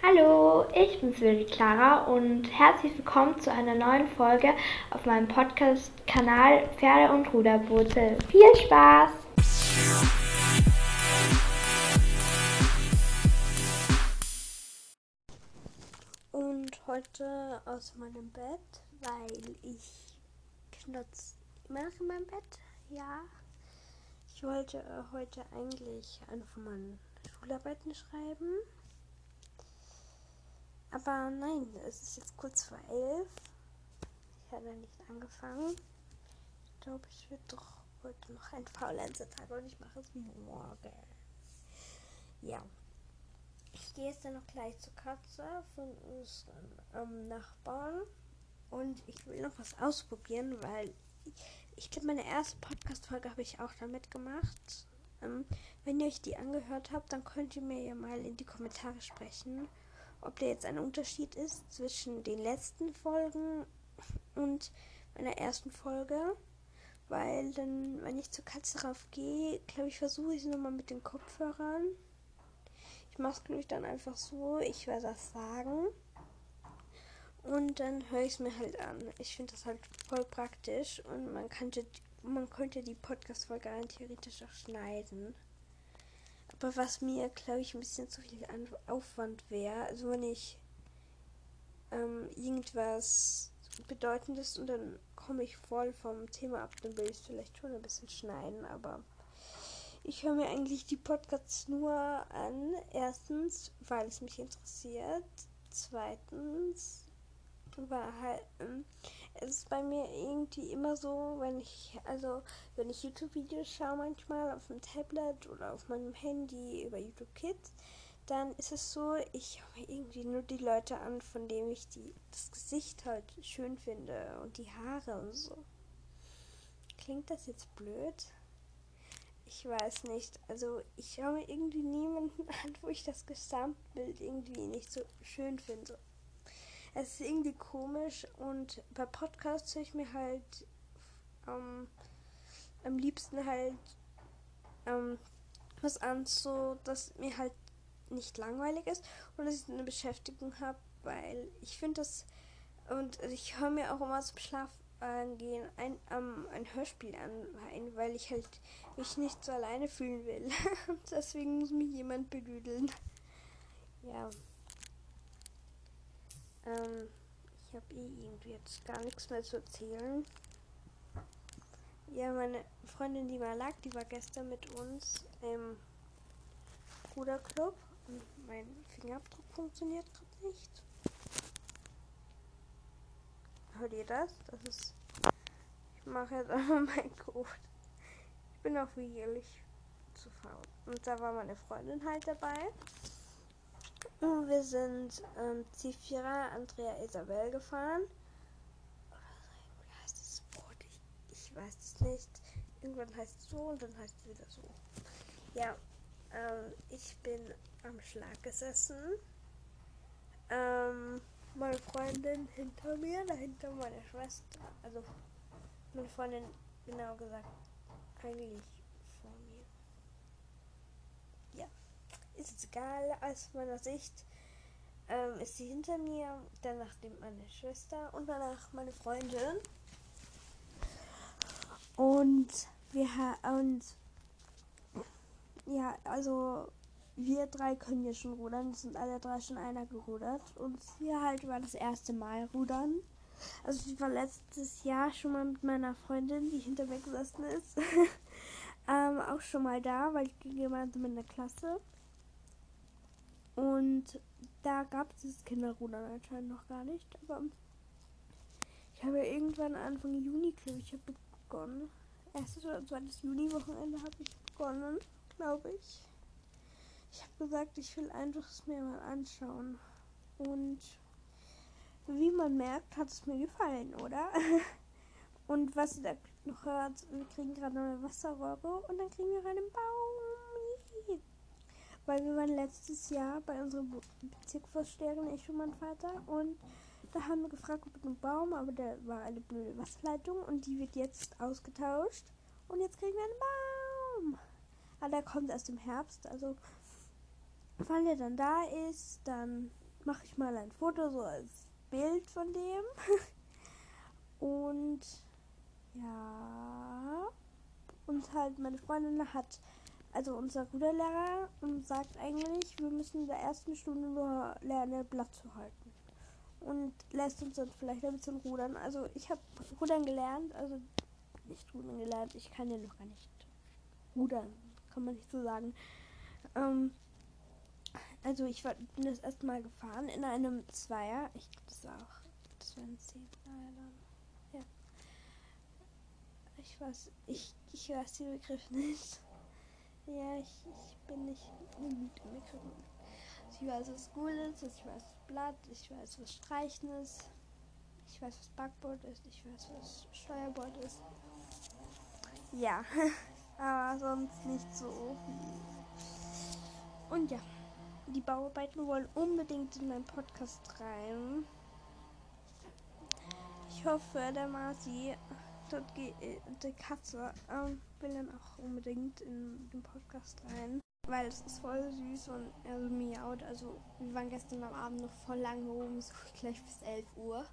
Hallo, ich bin Sylvie Clara und herzlich willkommen zu einer neuen Folge auf meinem Podcast-Kanal Pferde und Ruderboote. Viel Spaß! Und heute aus meinem Bett, weil ich knutze immer noch in meinem Bett. Ja, ich wollte heute eigentlich eine von meinen Schularbeiten schreiben. Aber nein, es ist jetzt kurz vor elf. Ich habe nicht angefangen. Ich glaube, es wird doch heute noch ein Faulenzer-Tag und ich mache es morgen. Ja. Ich gehe jetzt dann noch gleich zur Katze von unseren ähm, Nachbarn. Und ich will noch was ausprobieren, weil ich, ich glaube, meine erste Podcast-Folge habe ich auch damit gemacht. Ähm, wenn ihr euch die angehört habt, dann könnt ihr mir ja mal in die Kommentare sprechen, ob da jetzt ein Unterschied ist zwischen den letzten Folgen und meiner ersten Folge. Weil dann, wenn ich zur Katze raufgehe, glaube ich, versuche ich es nochmal mit den Kopfhörern. Ich mache es, glaube ich, dann einfach so. Ich werde das sagen. Und dann höre ich es mir halt an. Ich finde das halt voll praktisch. Und man könnte, man könnte die Podcast-Folge rein theoretisch auch schneiden. Aber was mir, glaube ich, ein bisschen zu viel Aufwand wäre, also wenn ich ähm, irgendwas Bedeutendes und dann komme ich voll vom Thema ab, dann will ich es vielleicht schon ein bisschen schneiden, aber ich höre mir eigentlich die Podcasts nur an. Erstens, weil es mich interessiert. Zweitens, war halt, es ist bei mir irgendwie immer so, wenn ich, also wenn ich YouTube-Videos schaue manchmal auf dem Tablet oder auf meinem Handy über YouTube Kids, dann ist es so, ich höre mir irgendwie nur die Leute an, von denen ich die, das Gesicht halt schön finde und die Haare und so. Klingt das jetzt blöd? Ich weiß nicht. Also ich schaue mir irgendwie niemanden an, wo ich das Gesamtbild irgendwie nicht so schön finde. Es ist irgendwie komisch und bei Podcasts höre ich mir halt ähm, am liebsten halt ähm, was an, so dass mir halt nicht langweilig ist und dass ich eine Beschäftigung habe, weil ich finde das und ich höre mir auch immer zum Schlafengehen ein, ähm, ein Hörspiel an, weil ich halt mich nicht so alleine fühlen will. Deswegen muss mich jemand bedüdeln. Ja. Ähm, ich habe eh irgendwie jetzt gar nichts mehr zu erzählen. Ja, meine Freundin, die Malak, die war gestern mit uns im Ruderclub. Und mein Fingerabdruck funktioniert gerade nicht. Hört ihr das? Das ist. Ich mache jetzt einfach meinen Code. Ich bin auch wie jährlich zu faul. Und da war meine Freundin halt dabei. Wir sind ähm, C4er Andrea Isabel gefahren. Oder wie heißt das Boot? Ich, ich weiß es nicht. Irgendwann heißt es so und dann heißt es wieder so. Ja, ähm, ich bin am Schlag gesessen. Ähm, meine Freundin hinter mir, dahinter meine Schwester. Also meine Freundin, genau gesagt, eigentlich vor mir. Ja, ist es egal, aus meiner Sicht ähm, ist sie hinter mir, danach meine Schwester und danach meine Freundin. Und wir haben ja, also wir drei können hier schon rudern. Es sind alle drei schon einer gerudert. Und hier halt war das erste Mal rudern. Also ich war letztes Jahr schon mal mit meiner Freundin, die hinter mir gesessen ist, ähm, auch schon mal da, weil ich gemeinsam in der Klasse. Und da gab es dieses Kinderrudern anscheinend noch gar nicht. Aber ich habe irgendwann Anfang Juni, glaube ich, begonnen. Erstes oder zweites Juni-Wochenende habe ich begonnen, glaube ich. Ich habe gesagt, ich will einfach es mir mal anschauen. Und wie man merkt, hat es mir gefallen, oder? und was ihr da noch hört, wir kriegen gerade neue Wasserrohre und dann kriegen wir einen Baum. Weil wir waren letztes Jahr bei unserem Bezirksvorsteherin, ich und mein Vater, und da haben wir gefragt, ob einen Baum, aber der war eine blöde Wasserleitung und die wird jetzt ausgetauscht. Und jetzt kriegen wir einen Baum. Aber der kommt erst im Herbst, also Falls er dann da ist, dann mache ich mal ein Foto so als Bild von dem. Und ja. Und halt meine Freundin hat, also unser Ruderlehrer, und sagt eigentlich, wir müssen in der ersten Stunde nur lernen, Blatt zu halten. Und lässt uns dann vielleicht ein bisschen rudern. Also ich habe Rudern gelernt, also nicht rudern gelernt, ich kann ja noch gar nicht rudern, kann man nicht so sagen. Ähm, also ich war, bin das erste Mal gefahren in einem Zweier. Ich glaube, das war auch, das war ein Zehner dann. Ja. Ich weiß, ich, ich weiß die Begriffe nicht. Ja, ich, ich bin nicht im Begriffen. Ich weiß, was gut ist, ich weiß, was Blatt, ich weiß, was Streichen ist. Ich weiß, was Backboard ist, ich weiß, was Steuerbord ist. Ja, aber sonst nicht so. Und ja, die Bauarbeiten wollen unbedingt in meinen Podcast rein. Ich hoffe, der Marci, äh, die Katze, ähm, will dann auch unbedingt in den Podcast rein. Weil es ist voll süß und er so miaut. Also wir waren gestern am Abend noch voll lange oben, so gleich bis 11 Uhr.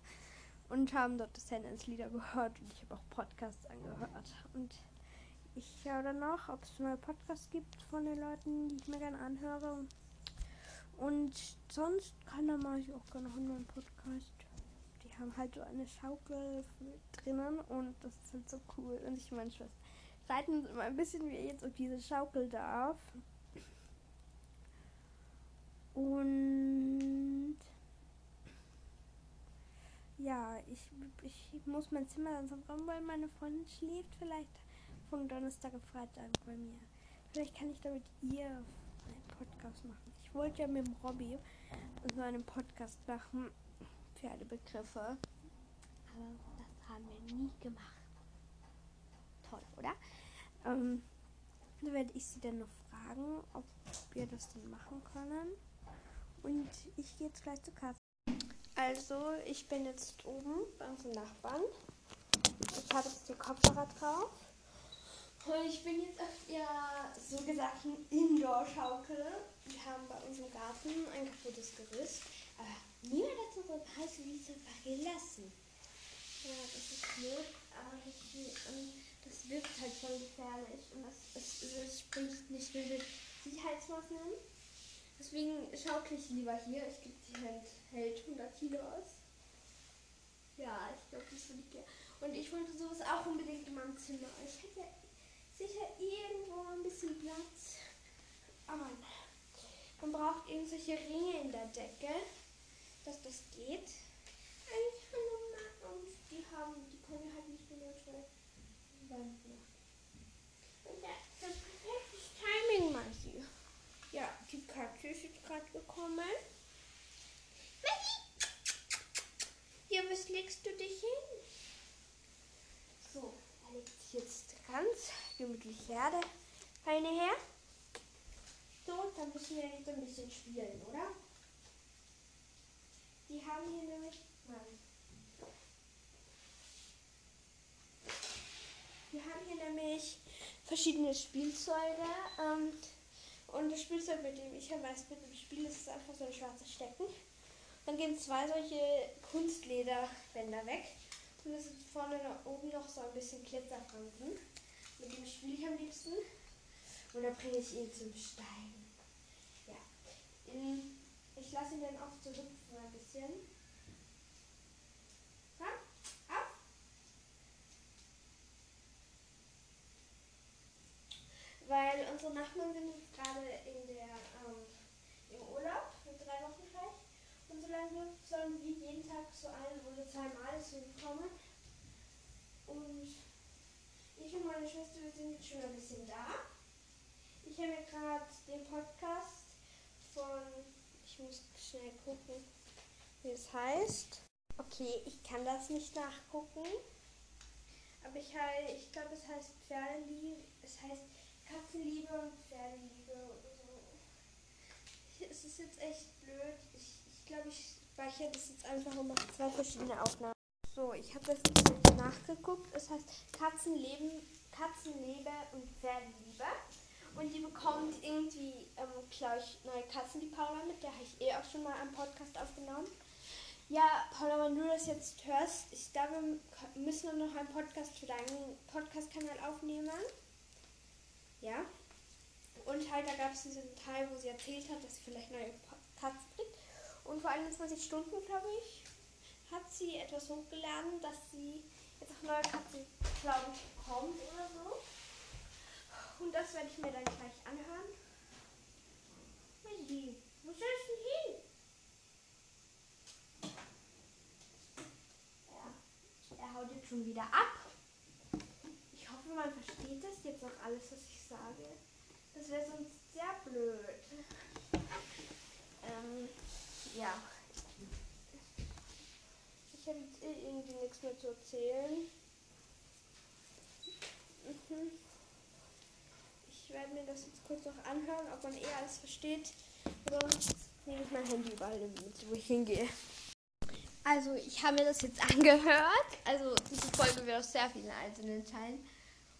Und haben dort das Lieder gehört und ich habe auch Podcasts angehört. Und ich schaue dann noch, ob es neue Podcasts gibt von den Leuten, die ich mir gerne anhöre. Und sonst kann da mache ich auch gerne noch einen Podcast. Die haben halt so eine Schaukel drinnen und das ist halt so cool. Und ich meine, Schwester streiten uns immer ein bisschen, wie jetzt auf diese Schaukel darf. Und ja, ich, ich muss mein Zimmer dann so räumen, weil meine Freundin schläft vielleicht von Donnerstag auf Freitag bei mir. Vielleicht kann ich da mit ihr einen Podcast machen. Ich wollte ja mit dem Robby so einen Podcast machen für alle Begriffe. Aber das haben wir nie gemacht. Toll, oder? Ähm, da werde ich sie dann noch fragen, ob wir das dann machen können. Und ich gehe jetzt gleich zur Kasse. Also, ich bin jetzt oben bei unseren Nachbarn. Ich habe jetzt die Kopfhörer drauf. Ich bin jetzt auf ihrer so gesagten Indoor-Schaukel. Wir haben bei uns im Garten ein kaputtes Gerüst. Niemand hat ein heißes Wiese gelassen. Ja, das ist blöd, aber das, das wirkt halt voll gefährlich. Und das, es, es spricht nicht mit Sicherheitsmaßnahmen. Deswegen schaukle ich lieber hier. Ich glaube, die hält, hält 100 Kilo aus. Ja, ich glaube, das würde ich gerne. Und ich wollte sowas auch unbedingt in meinem Zimmer. Ich hätte ja sicher irgendwo ein bisschen Platz. Aber man braucht irgendwelche Ringe in der Decke, dass das geht. Und die haben, die können wir halt nicht macht. Und das perfektes Timing, Marci. Ja, die Katze ist jetzt gerade gekommen. Hier, was legst du dich hin? So, er legt sich jetzt ganz gemütlich Erde Beine her. So, dann müssen wir jetzt ein bisschen spielen, oder? Die haben hier nämlich. Nein. Wir haben hier nämlich verschiedene Spielzeuge. Ähm, und das Spielzeug, mit dem ich am meisten mit dem Spiel, ist einfach so ein schwarzes Stecken. Dann gehen zwei solche Kunstlederbänder weg. Und es ist vorne noch, oben noch so ein bisschen Glitzerfransen. Mit dem spiele ich am liebsten. Und dann bringe ich ihn zum Steigen. Ja. Ich lasse ihn dann auch zu hüpfen ein bisschen. Komm, auf. Weil unsere Nachbarn sind gerade in der, ähm, im Urlaub für drei Wochen vielleicht. Und so lange sollen wir jeden Tag so ein oder zwei Mal zu ihm kommen. Und ich und meine Schwester, wir sind jetzt schon ein bisschen da. Ich habe gerade den Podcast von, ich muss schnell gucken, wie es heißt. Okay, ich kann das nicht nachgucken. Aber ich, ich glaube, es heißt Pferdeliebe, es heißt Katzenliebe und Pferdeliebe oder so. Es ist jetzt echt blöd. Ich, ich glaube, ich speichere das jetzt einfach und mache zwei verschiedene Aufnahmen. So, ich habe das nachgeguckt. Es heißt Katzenleben, Katzenliebe und Pferdeliebe. Und die bekommt irgendwie, ähm, glaube ich, neue Katzen, die Paula, mit der habe ich eh auch schon mal einen Podcast aufgenommen. Ja, Paula, wenn du das jetzt hörst, ich glaube, wir müssen noch einen Podcast für deinen Podcast-Kanal aufnehmen. Ja. Und halt, da gab es diesen Teil, wo sie erzählt hat, dass sie vielleicht neue Katzen kriegt. Und vor 21 Stunden, glaube ich, hat sie etwas hochgeladen, dass sie jetzt auch neue Katzen, glaube ich, bekommt oder so. Und das werde ich mir dann gleich anhören. Millie, wo soll ich denn hin? Ja, er haut jetzt schon wieder ab. Ich hoffe, man versteht das jetzt auch alles, was ich sage. Das wäre sonst sehr blöd. Ähm, ja. Ich habe jetzt eh irgendwie nichts mehr zu erzählen. Mhm. Ich werde mir das jetzt kurz noch anhören, ob man eh alles versteht. Sonst nehme ich mein Handy überall mit, wo ich hingehe. Also, ich habe mir das jetzt angehört. Also, diese Folge wird aus sehr vielen einzelnen Teilen.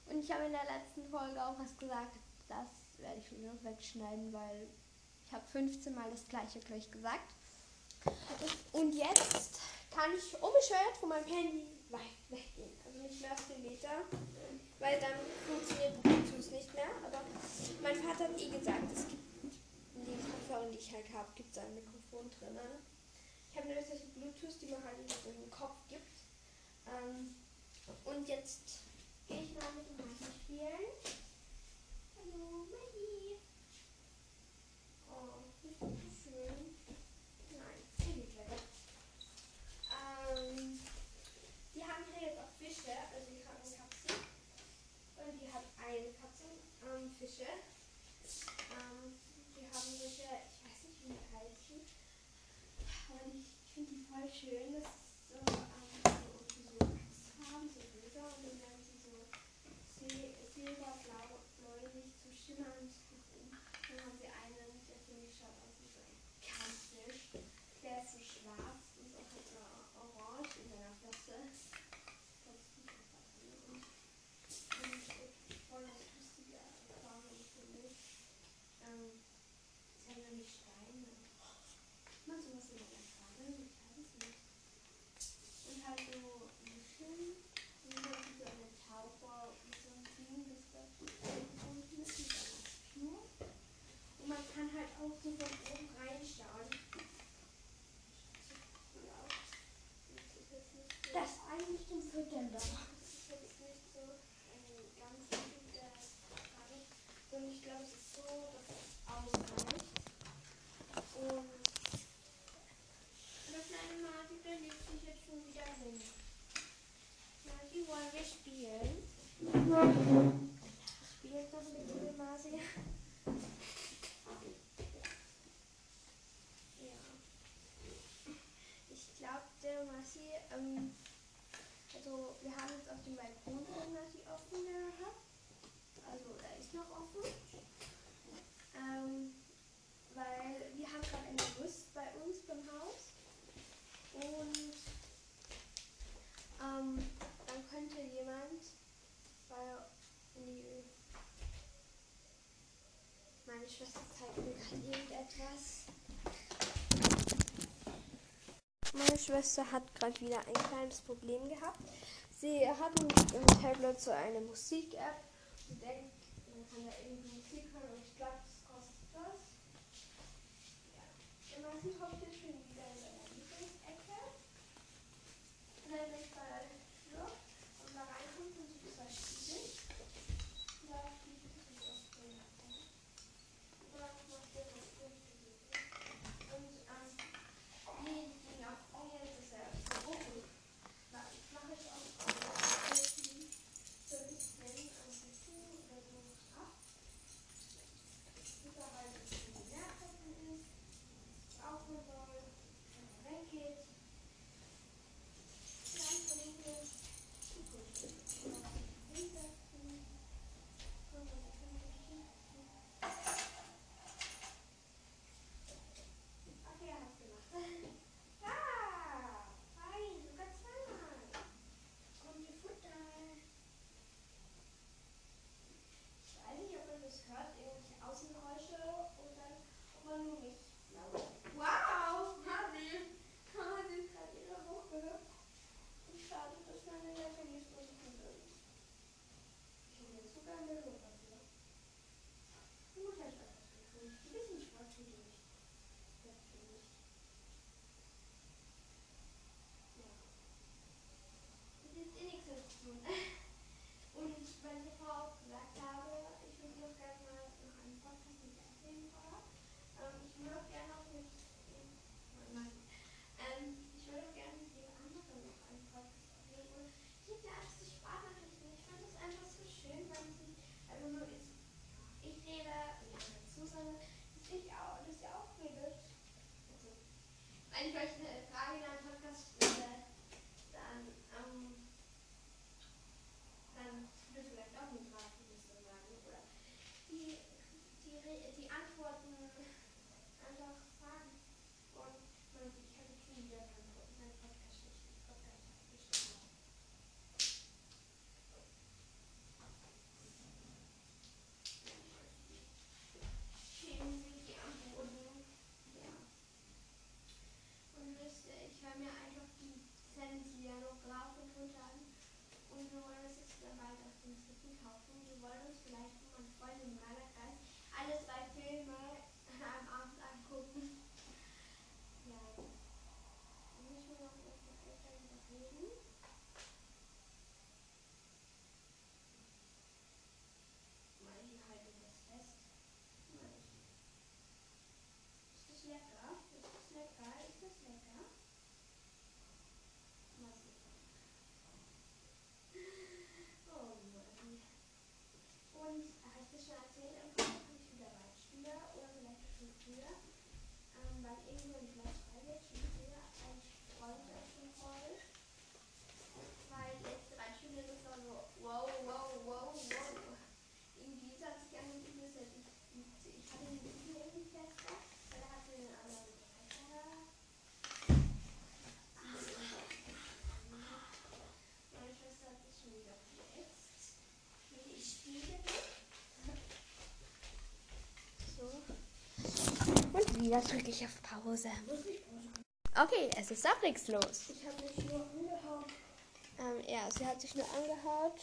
Und ich habe in der letzten Folge auch was gesagt. Das werde ich wieder noch wegschneiden, weil ich habe 15 Mal das gleiche gleich gesagt. Und jetzt kann ich unbeschwert von meinem Handy weit weggehen. Also nicht mehr auf den Meter, weil dann funktioniert Bluetooth nicht mehr. Aber mein Vater hat eh gesagt, es gibt in den Kopfhörern, die ich halt habe, gibt es ein Mikrofon drin. Ich habe nämlich solche Bluetooth, die man halt in den Kopf gibt. Ähm, und jetzt gehe ich mal mit dem Handy spielen. Hallo, Maggie. Oh, bist du so schön? Nein, hier geht weiter. Ähm, die haben hier jetzt auch Fische, also die haben eine Katze. Und die hat eine Katze, ähm, Fische. Ähm, die haben solche, ich weiß nicht, wie die heißen. Aber ich finde die voll schön. Das ist so, ähm, so, so Achsfarben, so rosa und dann werden sie so sil- silberblau, bläulich, so schimmernd nach oben. Dann haben sie einen, der finde ich schaut aus wie so ein Kampffisch. Der ist so schwarz und hat so orange in seiner Flosse. Einfach so. Und, und voll das lustige Farben finde ich. Ähm, sie haben nämlich Steine. Mal sowas in der Farbe, ich weiß es nicht. Und halt so Muscheln. Und dann so eine Taucher mit so einem Ding, das da verbunden ist mit einer Schnur. Und man kann halt auch so von oben reinschauen. Cool aus. Das ist jetzt nicht so. Das ist eigentlich zum Füttern da. Das ist jetzt nicht so ein ganz guter Frage, sondern ich glaube, es ist so, dass es ausreicht. Und eine kleine Marti, der legt sich jetzt schon wieder hin. Marti, wollen wir spielen? Spielt noch mit dir, Marti? Ja. Ich glaube, der Marti, ähm, also wir haben jetzt auf dem Balkon von Nati offen gehabt. Also er ist noch offen. Ähm, weil wir haben gerade ein Gerüst bei uns beim Haus. Und ähm, dann könnte jemand bei die, meine Schwester zeigt mir gerade irgendetwas. Meine Schwester hat gerade wieder ein kleines Problem gehabt. Sie hat im Tablet so eine Musik-App. Sie denkt, wieder drücke ich auf Pause. Okay, es ist doch nichts los. Ich habe mich nur angehauen. Ähm, ja, sie hat sich nur angehaut.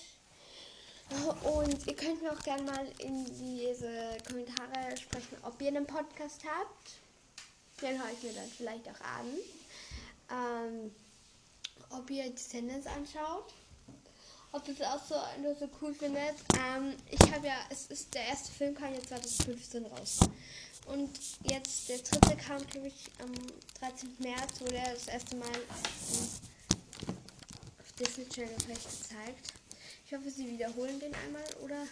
Und ihr könnt mir auch gerne mal in diese Kommentare sprechen, ob ihr einen Podcast habt. Den höre ich mir dann vielleicht auch an. Ähm, ob ihr die Senders anschaut. Ob ihr das auch so, nur so cool findet. Ähm, ich habe ja, es ist der erste Film kam jetzt 2015 raus. Und jetzt der dritte kam, glaube ich, am 13. März, wurde er das erste Mal auf Disney Channel vielleicht gezeigt. Ich hoffe, sie wiederholen den einmal oder.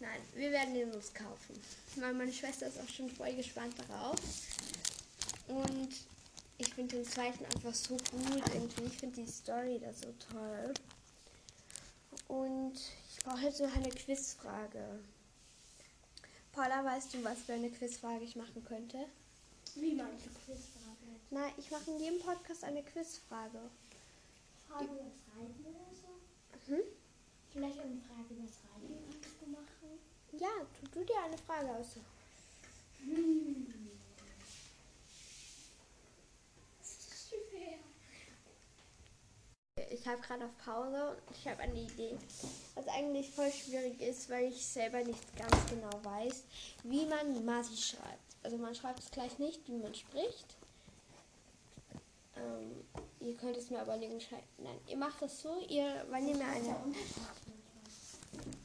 Nein, wir werden den uns kaufen. Weil meine Schwester ist auch schon voll gespannt darauf. Und ich finde den zweiten einfach so gut irgendwie. Ich finde die Story da so toll. Und ich brauche jetzt noch eine Quizfrage. Paula, weißt du, was für eine Quizfrage ich machen könnte? Wie manche Quizfragen. Nein, ich mache in jedem Podcast eine Quizfrage. Fragen über das Reiten oder so? Mhm. Vielleicht eine Frage über das Reiten kannst du machen? Ja, tu du dir eine Frage aus. Hm. Was ist das schwer? Ich habe gerade auf Pause und ich habe eine Idee, was eigentlich voll schwierig ist, weil ich selber nicht ganz genau weiß, wie man Masi schreibt. Also man schreibt es gleich nicht, wie man spricht. Ähm, ihr könnt es mir aber schreiben. Nein, ihr macht das so, ihr, wenn ihr mir eine...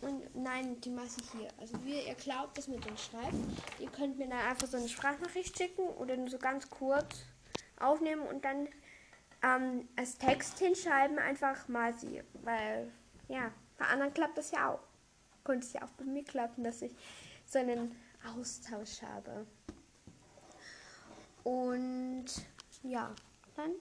Und nein, die ich hier. Also wie ihr glaubt, dass man den schreibt. Ihr könnt mir dann einfach so eine Sprachnachricht schicken oder nur so ganz kurz aufnehmen und dann ähm, als Text hinschreiben einfach Masi. Weil, ja, bei anderen klappt das ja auch. Könnte es ja auch bei mir klappen, dass ich so einen Austausch habe. Und ja, dann